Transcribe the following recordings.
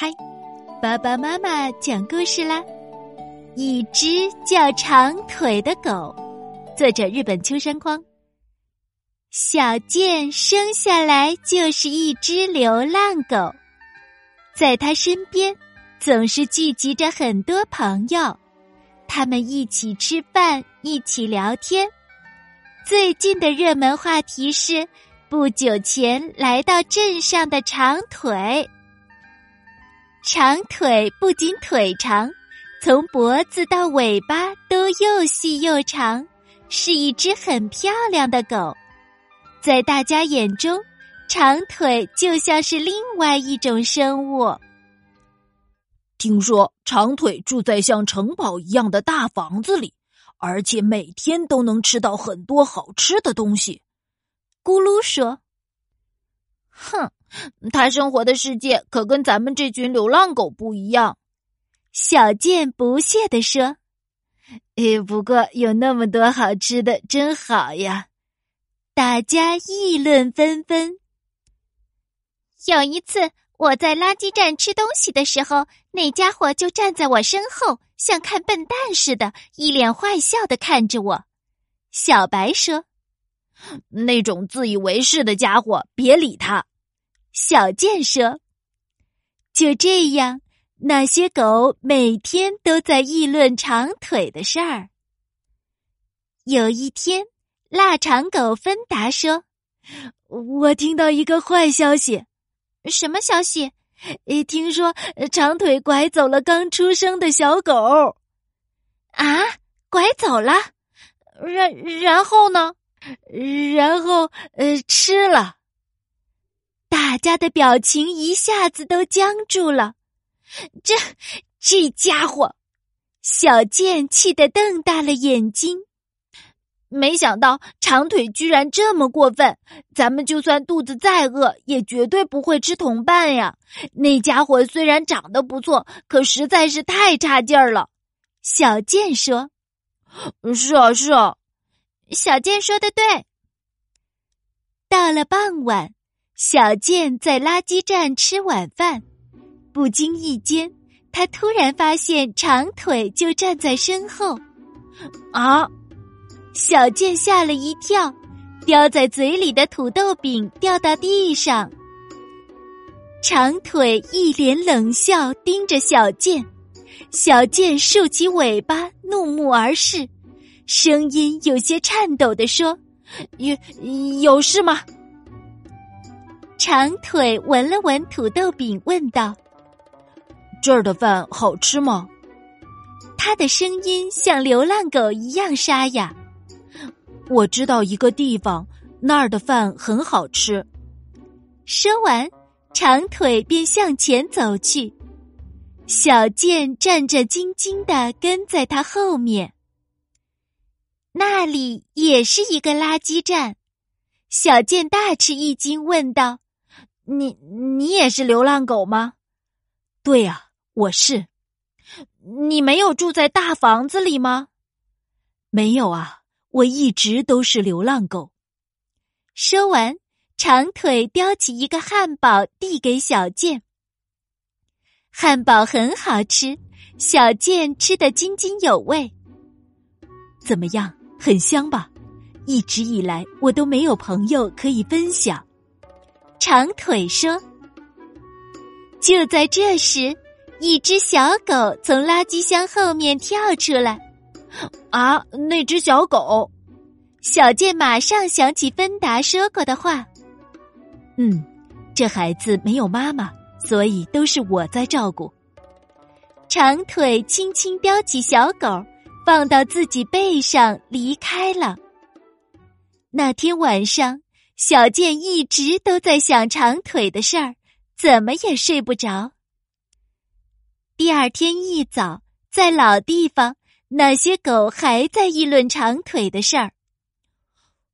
开，爸爸妈妈讲故事啦。一只叫长腿的狗，作者日本秋山匡。小健生下来就是一只流浪狗，在他身边总是聚集着很多朋友，他们一起吃饭，一起聊天。最近的热门话题是。不久前来到镇上的长腿，长腿不仅腿长，从脖子到尾巴都又细又长，是一只很漂亮的狗。在大家眼中，长腿就像是另外一种生物。听说长腿住在像城堡一样的大房子里，而且每天都能吃到很多好吃的东西。咕噜说：“哼，他生活的世界可跟咱们这群流浪狗不一样。”小健不屑地说：“诶，不过有那么多好吃的，真好呀！”大家议论纷纷。有一次，我在垃圾站吃东西的时候，那家伙就站在我身后，像看笨蛋似的，一脸坏笑的看着我。小白说。那种自以为是的家伙，别理他。小健说：“就这样，那些狗每天都在议论长腿的事儿。”有一天，腊肠狗芬达说：“我听到一个坏消息，什么消息？诶，听说长腿拐走了刚出生的小狗。啊，拐走了？然然后呢？”然后，呃，吃了。家的表情一下子都僵住了。这这家伙，小健气得瞪大了眼睛。没想到长腿居然这么过分！咱们就算肚子再饿，也绝对不会吃同伴呀。那家伙虽然长得不错，可实在是太差劲儿了。小健说：“是啊，是啊。”小健说的对。到了傍晚，小健在垃圾站吃晚饭，不经意间，他突然发现长腿就站在身后。啊！小健吓了一跳，叼在嘴里的土豆饼掉到地上。长腿一脸冷笑，盯着小健。小健竖起尾巴，怒目而视。声音有些颤抖的说：“有有事吗？”长腿闻了闻土豆饼，问道：“这儿的饭好吃吗？”他的声音像流浪狗一样沙哑。我知道一个地方，那儿的饭很好吃。说完，长腿便向前走去，小健战战兢兢的跟在他后面。那里也是一个垃圾站，小健大吃一惊，问道：“你你也是流浪狗吗？”“对呀，我是。”“你没有住在大房子里吗？”“没有啊，我一直都是流浪狗。”说完，长腿叼起一个汉堡递给小健。汉堡很好吃，小健吃得津津有味。怎么样？很香吧？一直以来我都没有朋友可以分享。长腿说。就在这时，一只小狗从垃圾箱后面跳出来。啊，那只小狗！小健马上想起芬达说过的话。嗯，这孩子没有妈妈，所以都是我在照顾。长腿轻轻叼起小狗。放到自己背上离开了。那天晚上，小健一直都在想长腿的事儿，怎么也睡不着。第二天一早，在老地方，那些狗还在议论长腿的事儿。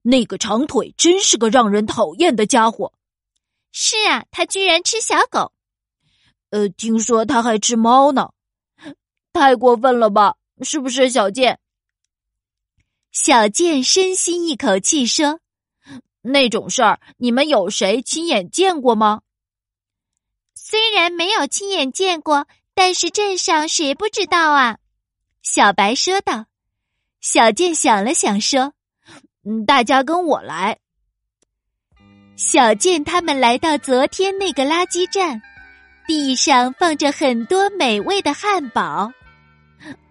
那个长腿真是个让人讨厌的家伙。是啊，他居然吃小狗。呃，听说他还吃猫呢，太过分了吧？是不是小健？小健深吸一口气说：“那种事儿，你们有谁亲眼见过吗？”虽然没有亲眼见过，但是镇上谁不知道啊？小白说道。小健想了想说：“嗯，大家跟我来。”小健他们来到昨天那个垃圾站，地上放着很多美味的汉堡。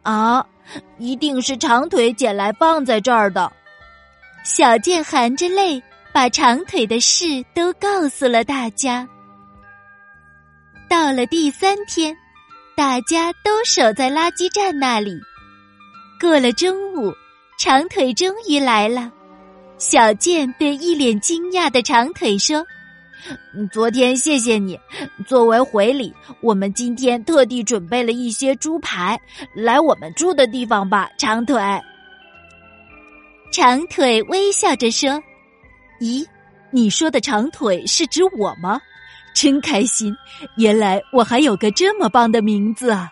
啊，一定是长腿捡来放在这儿的。小健含着泪把长腿的事都告诉了大家。到了第三天，大家都守在垃圾站那里。过了中午，长腿终于来了。小健对一脸惊讶的长腿说：“昨天谢谢你，作为回礼，我们今天特地准备了一些猪排。来我们住的地方吧，长腿。”长腿微笑着说：“咦，你说的长腿是指我吗？真开心！原来我还有个这么棒的名字啊！”